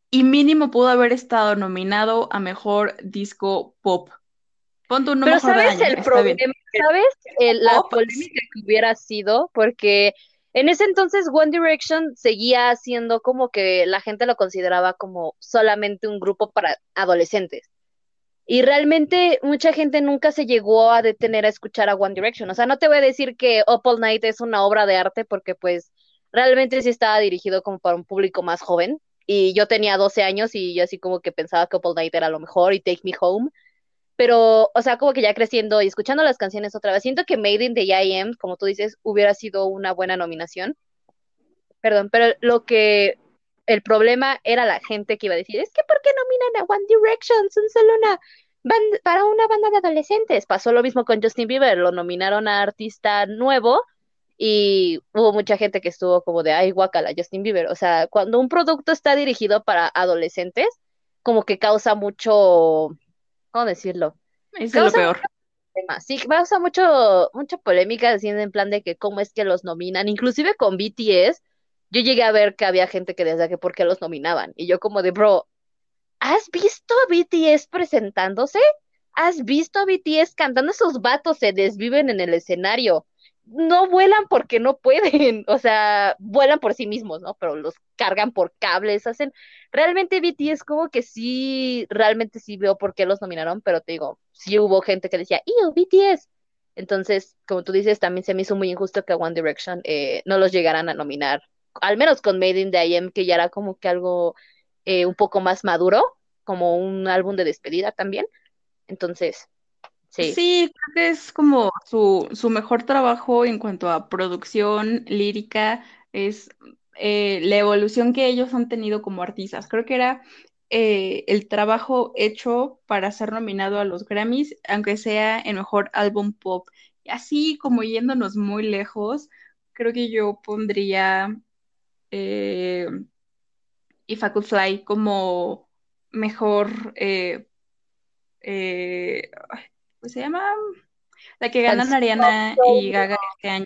y mínimo pudo haber estado nominado a mejor disco pop. Ponte uno Pero ¿sabes el problema? ¿Sabes la polémica que hubiera sido? Porque en ese entonces One Direction seguía siendo como que la gente lo consideraba como solamente un grupo para adolescentes. Y realmente mucha gente nunca se llegó a detener a escuchar a One Direction. O sea, no te voy a decir que Up All Night es una obra de arte porque pues realmente sí estaba dirigido como para un público más joven. Y yo tenía 12 años y yo así como que pensaba que Up All Night era lo mejor y Take Me Home. Pero, o sea, como que ya creciendo y escuchando las canciones otra vez, siento que Made in the IM, como tú dices, hubiera sido una buena nominación. Perdón, pero lo que el problema era la gente que iba a decir, es que ¿por qué nominan a One Direction? Son solo una para una banda de adolescentes. Pasó lo mismo con Justin Bieber, lo nominaron a artista nuevo y hubo mucha gente que estuvo como de, ay, guacala, Justin Bieber. O sea, cuando un producto está dirigido para adolescentes, como que causa mucho, ¿cómo decirlo? Es lo peor. Sí, causa mucho, mucha polémica, diciendo en plan de que cómo es que los nominan, inclusive con BTS, yo llegué a ver que había gente que decía que por qué los nominaban, y yo como de, bro, ¿has visto a BTS presentándose? ¿Has visto a BTS cantando? Esos vatos se desviven en el escenario. No vuelan porque no pueden, (laughs) o sea, vuelan por sí mismos, ¿no? Pero los cargan por cables, hacen... Realmente BTS como que sí, realmente sí veo por qué los nominaron, pero te digo, sí hubo gente que decía, ¡Ew, BTS! Entonces, como tú dices, también se me hizo muy injusto que One Direction eh, no los llegaran a nominar al menos con Made in the IM, que ya era como que algo eh, un poco más maduro, como un álbum de despedida también. Entonces, sí. Sí, creo que es como su, su mejor trabajo en cuanto a producción lírica, es eh, la evolución que ellos han tenido como artistas. Creo que era eh, el trabajo hecho para ser nominado a los Grammys, aunque sea el mejor álbum pop. Así como yéndonos muy lejos, creo que yo pondría eh, I Could Fly como mejor, eh, eh, ¿cómo se llama? La que ganan Ariana y Gaga este año.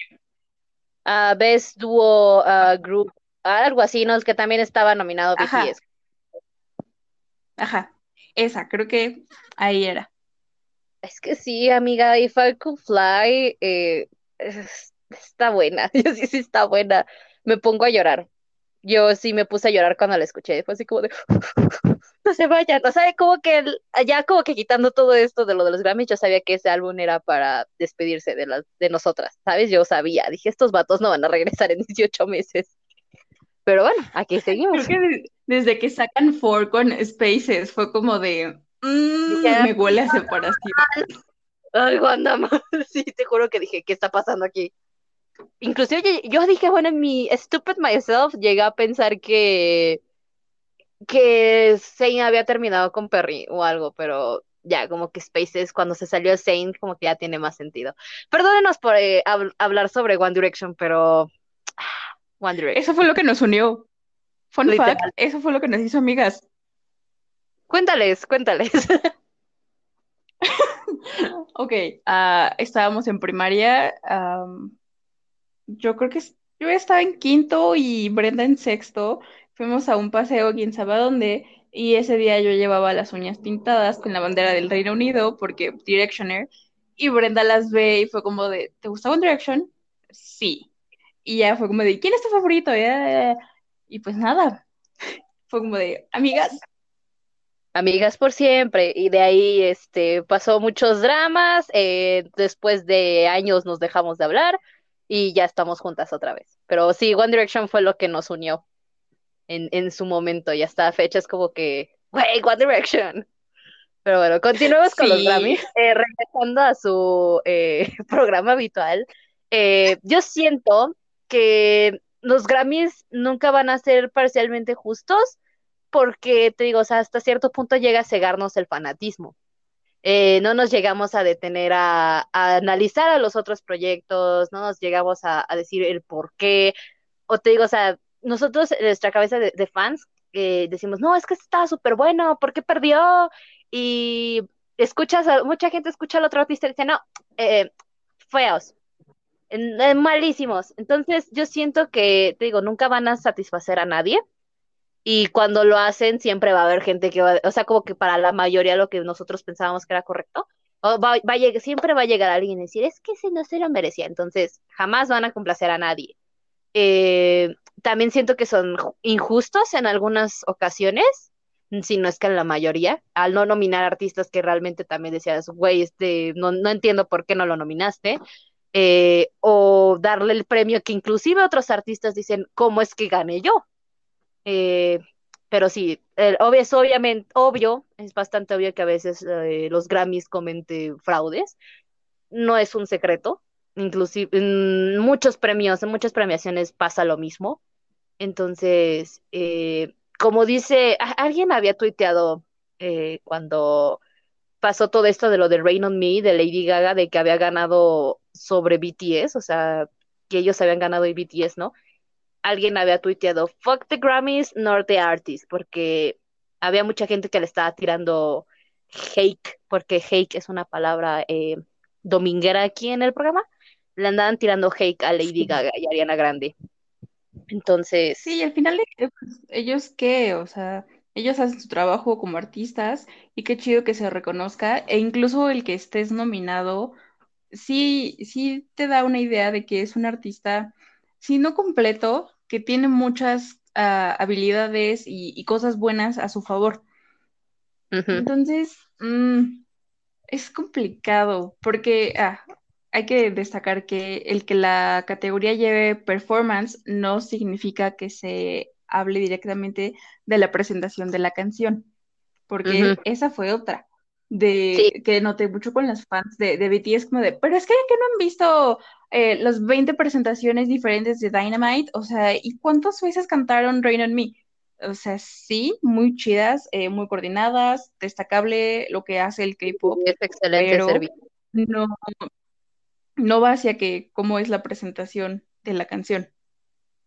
Uh, Best Duo uh, Group, algo así, ¿no? Es que también estaba nominado. BTS. Ajá, esa, creo que ahí era. Es que sí, amiga, If I Could Fly, eh, está buena, (laughs) yo sí, sí está buena. Me pongo a llorar yo sí me puse a llorar cuando la escuché. Fue así como de, (laughs) no se vayan. O sea, como que ya como que quitando todo esto de lo de los Grammys, yo sabía que ese álbum era para despedirse de, las de nosotras, ¿sabes? Yo sabía. Dije, estos vatos no van a regresar en 18 meses. Pero bueno, aquí (laughs) seguimos. Creo que desde que sacan Four con Spaces fue como de, mm, me huele a separación. Ay, Wanda, (laughs) sí, te juro que dije, ¿qué está pasando aquí? Inclusive yo dije, bueno, en mi stupid myself llegué a pensar que que Zane había terminado con Perry o algo, pero ya, como que Spaces, cuando se salió Zane, como que ya tiene más sentido. Perdónenos por eh, hablar sobre One Direction, pero One Direction. Eso fue lo que nos unió. Fun fact, eso fue lo que nos hizo amigas. Cuéntales, cuéntales. (laughs) ok, ah, estábamos en primaria. Yo creo que yo estaba en quinto y Brenda en sexto. Fuimos a un paseo, quién sabe dónde, y ese día yo llevaba las uñas pintadas con la bandera del Reino Unido, porque Directioner, y Brenda las ve y fue como de, ¿te gusta One Direction? Sí. Y ya fue como de, ¿quién es tu favorito? Y pues nada, (laughs) fue como de, amigas. Amigas por siempre, y de ahí este, pasó muchos dramas, eh, después de años nos dejamos de hablar y ya estamos juntas otra vez. Pero sí, One Direction fue lo que nos unió en, en su momento y hasta fecha es como que, wey, One Direction. Pero bueno, continuemos con los Grammys. Eh, regresando a su eh, (laughs) programa habitual, eh, yo siento que los Grammys nunca van a ser parcialmente justos porque, te digo, hasta cierto punto llega a cegarnos el fanatismo. No nos llegamos a detener a, analizar a los otros proyectos, no nos llegamos a, a, decir el por qué, o te digo, o sea, nosotros en nuestra cabeza de, fans eh, decimos, no, es que está súper bueno, ¿por qué perdió? Y escuchas, a, mucha gente escucha al otro artista y dice, no, eh, feos, malísimos. Entonces yo siento que, te digo, nunca van a satisfacer a nadie. Y cuando lo hacen, siempre va a haber gente que va, o sea, como que para la mayoría lo que nosotros pensábamos que era correcto, va, va a, siempre va a llegar alguien y decir, es que ese no se lo merecía. Entonces, jamás van a complacer a nadie. Eh, también siento que son injustos en algunas ocasiones, si no es que en la mayoría, al no nominar artistas que realmente también decías, güey, este, no, no entiendo por qué no lo nominaste, eh, o darle el premio que inclusive otros artistas dicen, ¿cómo es que gané yo? Eh, pero sí, obvio, es obviamente obvio, es bastante obvio que a veces los Grammys comenten fraudes, no es un secreto, inclusive en muchos premios, en muchas premiaciones pasa lo mismo. Entonces, eh, como dice, alguien había tuiteado eh, cuando pasó todo esto de lo de Rain on Me, de Lady Gaga, de que había ganado sobre BTS, o sea, que ellos habían ganado y BTS, ¿no? Alguien había tuiteado, fuck the Grammys, not the artists, porque había mucha gente que le estaba tirando hate, porque hate es una palabra eh, dominguera aquí en el programa le andaban tirando hate a Lady Gaga y Ariana Grande. Entonces. Sí, al final, pues, ellos qué, o sea, ellos hacen su trabajo como artistas y qué chido que se reconozca, e incluso el que estés nominado, sí, sí te da una idea de que es un artista, si no completo, que tiene muchas ah, habilidades y, cosas buenas a su favor. Entonces, mm, es complicado porque, ah, hay que destacar que el que la categoría lleve performance no significa que se hable directamente de la presentación de la canción, porque esa fue otra de que noté mucho con los fans de, de BTS como de, pero es que, que no han visto eh, las 20 presentaciones diferentes de Dynamite, o sea, ¿y cuántas veces cantaron Rain on Me? O sea, sí, muy chidas, eh, muy coordinadas, destacable lo que hace el K-pop. Es excelente pero No, no va hacia que cómo es la presentación de la canción.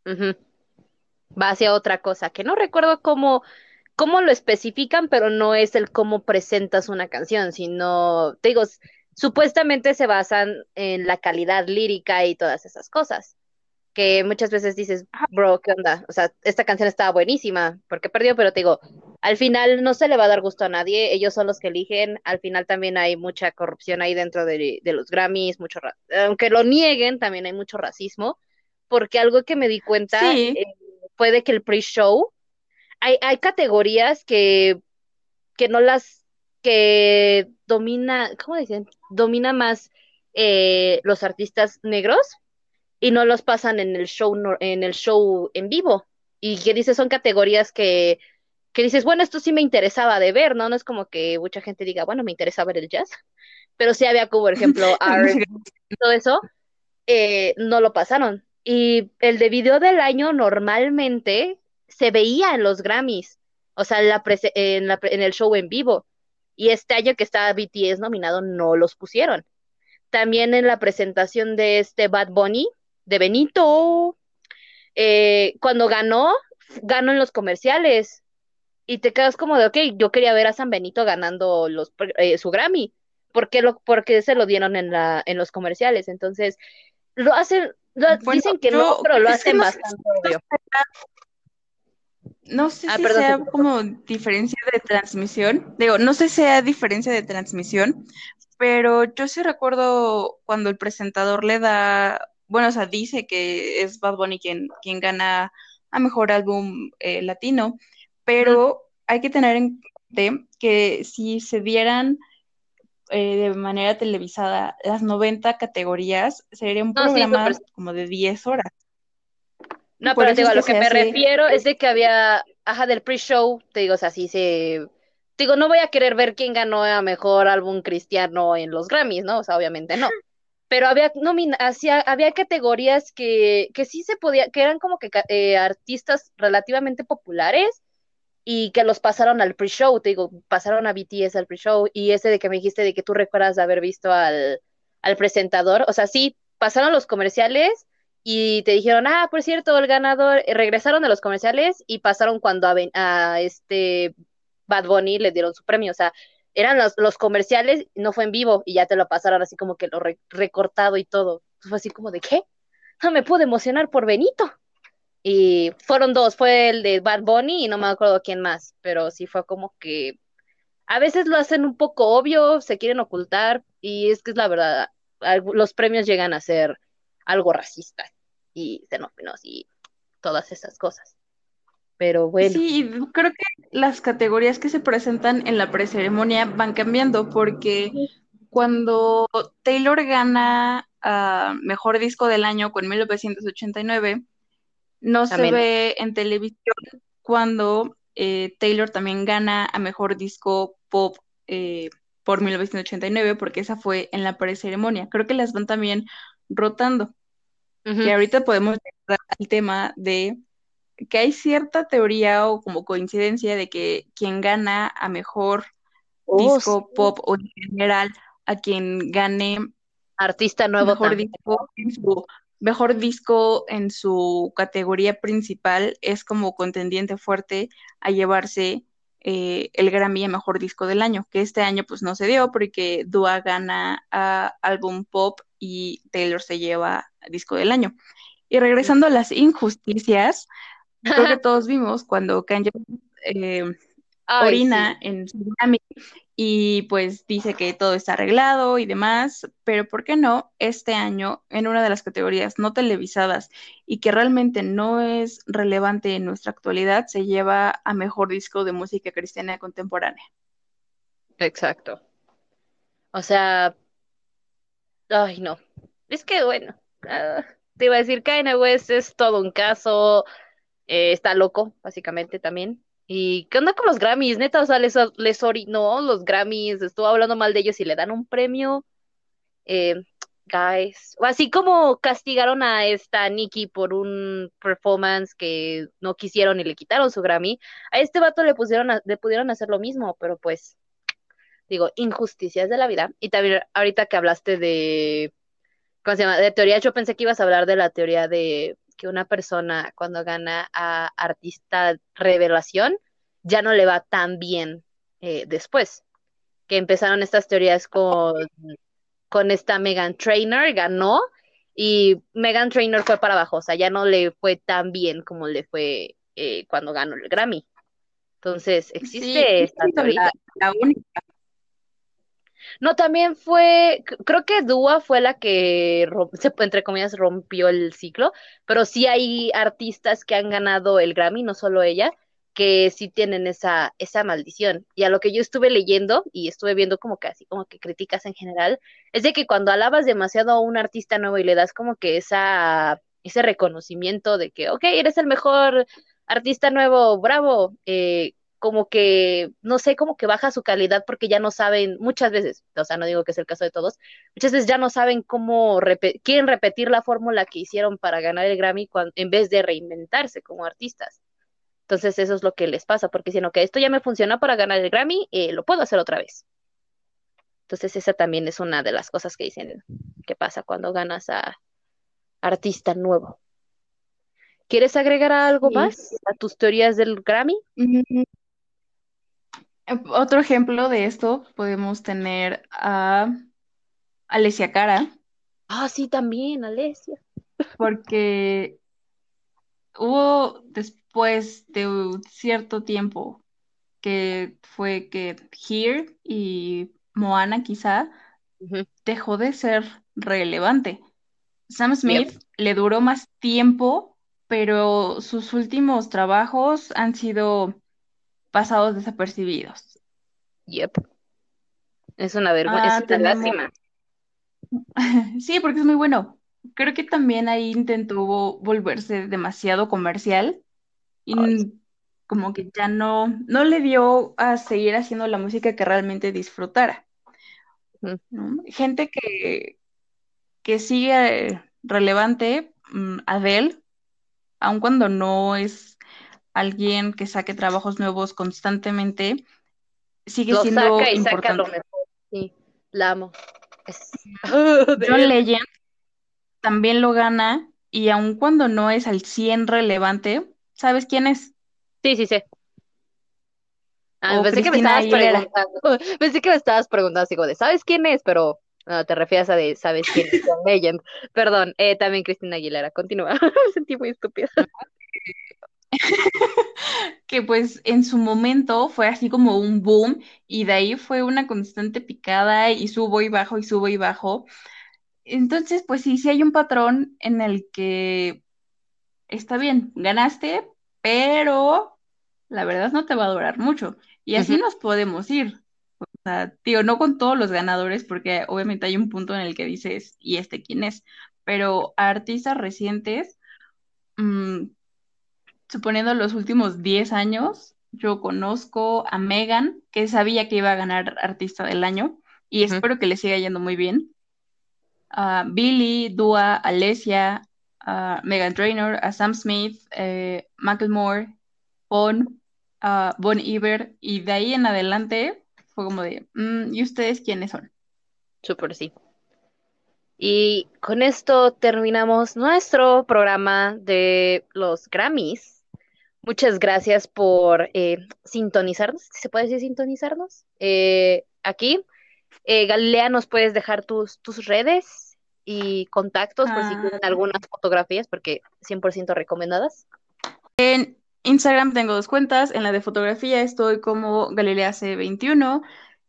Va hacia otra cosa, que no recuerdo cómo, cómo lo especifican, pero no es el cómo presentas una canción, sino, te digo, supuestamente se basan en la calidad lírica y todas esas cosas que muchas veces dices, bro, ¿qué onda? O sea, esta canción estaba buenísima, porque perdió, pero te digo, al final no se le va a dar gusto a nadie, ellos son los que eligen, al final también hay mucha corrupción ahí dentro de, los Grammys, mucho, aunque lo nieguen, también hay mucho racismo, porque algo que me di cuenta eh, fue de que el pre-show, hay, hay categorías que, que no las, que domina, ¿cómo dicen? Domina más eh, los artistas negros y no los pasan en el show en el show en vivo. y que dices, son categorías que, que dices, bueno, esto sí me interesaba de ver, ¿no? No es como que mucha gente diga, bueno, me interesa ver el jazz, pero sí había como, por ejemplo, (laughs) todo eso, eh, no lo pasaron. Y el de video del año normalmente se veía en los Grammys, o sea, en, la en, la en el show en vivo. Y este año que estaba BTS nominado no los pusieron. También en la presentación de este Bad Bunny, de Benito, eh, cuando ganó, ganó en los comerciales. Y te quedas como de, ok, yo quería ver a San Benito ganando los, eh, su Grammy. ¿Por qué, lo, porque se lo dieron en, la, en los comerciales? Entonces, lo hacen, dicen que no, pero lo hacen bastante obvio. No sé ah, si sea como diferencia de transmisión. Digo, no sé si sea diferencia de transmisión, pero yo sí recuerdo cuando el presentador le da, bueno, o sea, dice que es Bad Bunny quien, quien gana a mejor álbum eh, latino, pero hay que tener en cuenta que si se dieran eh, de manera televisada las 90 categorías, sería un programa como de 10 horas. No, pero digo, a lo que, me refiero es de que había, ajá, del pre-show, te digo, o sea, sí se... Digo, no voy a querer ver quién ganó a mejor álbum cristiano en los Grammys, ¿no? O sea, obviamente no. Pero había hacia, había categorías que, que sí se podía, que eran como que eh, artistas relativamente populares y que los pasaron al pre-show, te digo, pasaron a BTS al pre-show y ese de que me dijiste de que tú recuerdas de haber visto al, al presentador, o sea, sí, pasaron los comerciales y te dijeron, ah, por cierto, el ganador, eh, regresaron de los comerciales y pasaron cuando a, este Bad Bunny le dieron su premio, o sea, eran los, los, comerciales, no fue en vivo y ya te lo pasaron así como que lo recortado y todo. Fue así como de, ¿qué? No me pude emocionar por Benito. Y fueron dos, fue el de Bad Bunny y no me acuerdo quién más, pero sí fue como que a veces lo hacen un poco obvio, se quieren ocultar y es que es la verdad, los premios llegan a ser algo racista y xenófilos y todas esas cosas. Pero bueno. Sí, creo que las categorías que se presentan en la preceremonia van cambiando porque cuando Taylor gana a Mejor Disco del Año con 1989, no se ve en televisión cuando eh, Taylor también gana a Mejor Disco Pop eh, por 1989, porque esa fue en la preceremonia. Creo que las van también rotando. Y ahorita podemos llegar al tema de que hay cierta teoría o como coincidencia de que quien gana a mejor oh, disco pop o en general a quien gane artista nuevo mejor disco en su mejor disco en su categoría principal es como contendiente fuerte a llevarse eh, el Grammy a Mejor Disco del Año, que este año pues no se dio porque Dua gana a álbum pop y Taylor se lleva Disco del Año. Y regresando a las injusticias, creo que (laughs) todos vimos cuando Kanye eh, orina en su Grammy y pues dice que todo está arreglado y demás, pero ¿por qué no este año en una de las categorías no televisadas y que realmente no es relevante en nuestra actualidad se lleva a mejor disco de música cristiana contemporánea? Exacto. O sea, ay no, es que bueno, ah, te iba a decir Kanye West es todo un caso, eh, está loco básicamente también. ¿Y qué onda con los Grammys? Neta, o sea, les, les los Grammys, estuvo hablando mal de ellos y le dan un premio. Eh, guys, así como castigaron a esta Nikki por un performance que no quisieron y le quitaron su Grammy, a este vato le pusieron le pudieron hacer lo mismo, pero pues digo, injusticias de la vida. Y también ahorita que hablaste de ¿cómo se llama? De teoría, yo pensé que ibas a hablar de la teoría de que una persona cuando gana a artista revelación ya no le va tan bien eh, después. Que empezaron estas teorías con, con esta Megan Trainer, ganó y Megan Trainer fue para abajo, o sea, ya no le fue tan bien como le fue eh, cuando ganó el Grammy. Entonces, existe esta teoría. la única no, también fue, creo que Dua fue la que, entre comillas, rompió el ciclo, pero sí hay artistas que han ganado el Grammy, no solo ella, que sí tienen esa, esa maldición. Y a lo que yo estuve leyendo y estuve viendo como que así, como que críticas en general, es de que cuando alabas demasiado a un artista nuevo y le das como que esa, ese reconocimiento de que, ok, eres el mejor artista nuevo, bravo, eh, como que, no sé, como que baja su calidad porque ya no saben, muchas veces, o sea, no digo que es el caso de todos, muchas veces ya no saben cómo, quieren repetir la fórmula que hicieron para ganar el Grammy en vez de reinventarse como artistas. Entonces eso es lo que les pasa, porque si no, que esto ya me funcionó para ganar el Grammy, eh, lo puedo hacer otra vez. Entonces esa también es una de las cosas que dicen que pasa cuando ganas a artista nuevo. ¿Quieres agregar algo más a tus teorías del Grammy? Mm, otro ejemplo de esto podemos tener a Alessia Cara. Ah, sí, también, Alesia. Porque hubo después de un cierto tiempo que fue que Here y Moana quizá dejó de ser relevante. Sam Smith le duró más tiempo, pero sus últimos trabajos han sido pasados desapercibidos. Yep. Es una vergüenza, es una lástima. (laughs) Sí, porque es muy bueno. Creo que también ahí intentó volverse demasiado comercial y como que ya no, no le dio a seguir haciendo la música que realmente disfrutara. Gente que, que sigue relevante, mm, Adele, aun cuando no es alguien que saque trabajos nuevos constantemente, sigue siendo importante. lo mejor. Sí, la amo. (laughs) John (laughs) Legend también lo gana y aun cuando no es al 100 relevante, ¿sabes quién es? Sí, sí, sí. Ah, pensé que me estabas preguntando. (laughs) Pensé que me estabas preguntando así de, ¿sabes quién es? Pero no, te refieres a de, ¿sabes quién es John Legend? Perdón, eh, también Cristina Aguilera. Continúa. me sentí muy estúpida. (laughs) que pues en su momento fue así como un boom y de ahí fue una constante picada y subo y bajo y subo y bajo. Entonces, pues sí, sí hay un patrón en el que está bien, ganaste, pero la verdad no te va a durar mucho. Y así nos podemos ir. O sea, tío, no con todos los ganadores, porque obviamente hay un punto en el que dices, ¿y este quién es? Pero artistas recientes, mmm, suponiendo los últimos 10 años, yo conozco a Megan, que sabía que iba a ganar Artista del Año, y espero que le siga yendo muy bien. A Billy, Dua, Alessia, a Megan Trainor, a Sam Smith, eh, Macklemore, Bon, a Bon Iver, y de ahí en adelante fue como de, mm, ¿y ustedes quiénes son? Súper sí. Y con esto terminamos nuestro programa de los Grammys. Muchas gracias por eh, sintonizarnos, ¿se puede decir sintonizarnos? Eh, aquí. Eh, Galilea, ¿nos puedes dejar tus, tus redes y contactos por si ah. tienen algunas fotografías, porque 100% recomendadas? En Instagram tengo dos cuentas, en la de fotografía estoy como Galilea C21,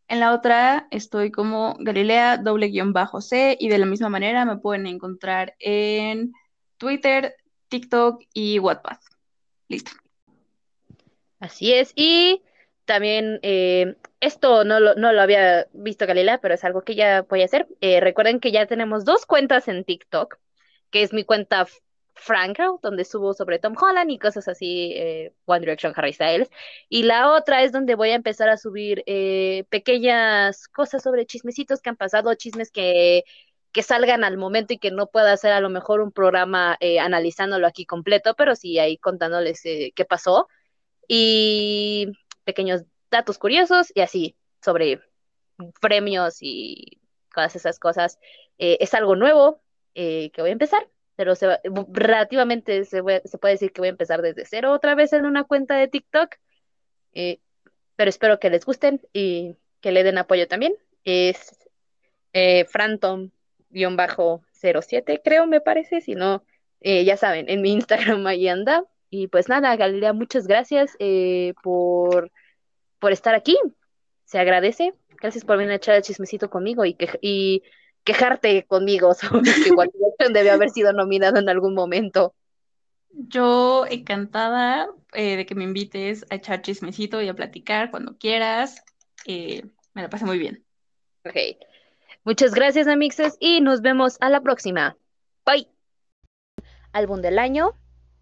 en la otra estoy como Galilea doble guion bajo C y de la misma manera me pueden encontrar en Twitter, TikTok y WhatsApp. Listo. Así es. Y también eh, esto no lo, no lo había visto Galilea, pero es algo que ya voy a hacer. Eh, recuerden que ya tenemos dos cuentas en TikTok, que es mi cuenta Frank donde subo sobre Tom Holland y cosas así, eh, One Direction, Harry Styles. Y la otra es donde voy a empezar a subir pequeñas cosas sobre chismecitos que han pasado, chismes que, que salgan al momento y que no pueda hacer a lo mejor un programa analizándolo aquí completo, pero sí ahí contándoles qué pasó y pequeños datos curiosos y así sobre premios y todas esas cosas. Eh, es algo nuevo eh, que voy a empezar, pero relativamente se, puede decir que voy a empezar desde cero otra vez en una cuenta de TikTok. Eh, pero espero que les gusten y que le den apoyo también. Es Frantom-07, creo, me parece. Si no, ya saben, en mi Instagram ahí anda. Y pues nada, Galilea, muchas gracias eh, por, por estar aquí. Se agradece. Gracias por venir a echar el chismecito conmigo y, que, y quejarte conmigo (laughs) sobre que debe haber sido nominado en algún momento. Yo encantada eh, de que me invites a echar chismecito y a platicar cuando quieras. Eh, me la pasé muy bien. Ok. Muchas gracias, amixes, y nos vemos a la próxima. Bye. Álbum del año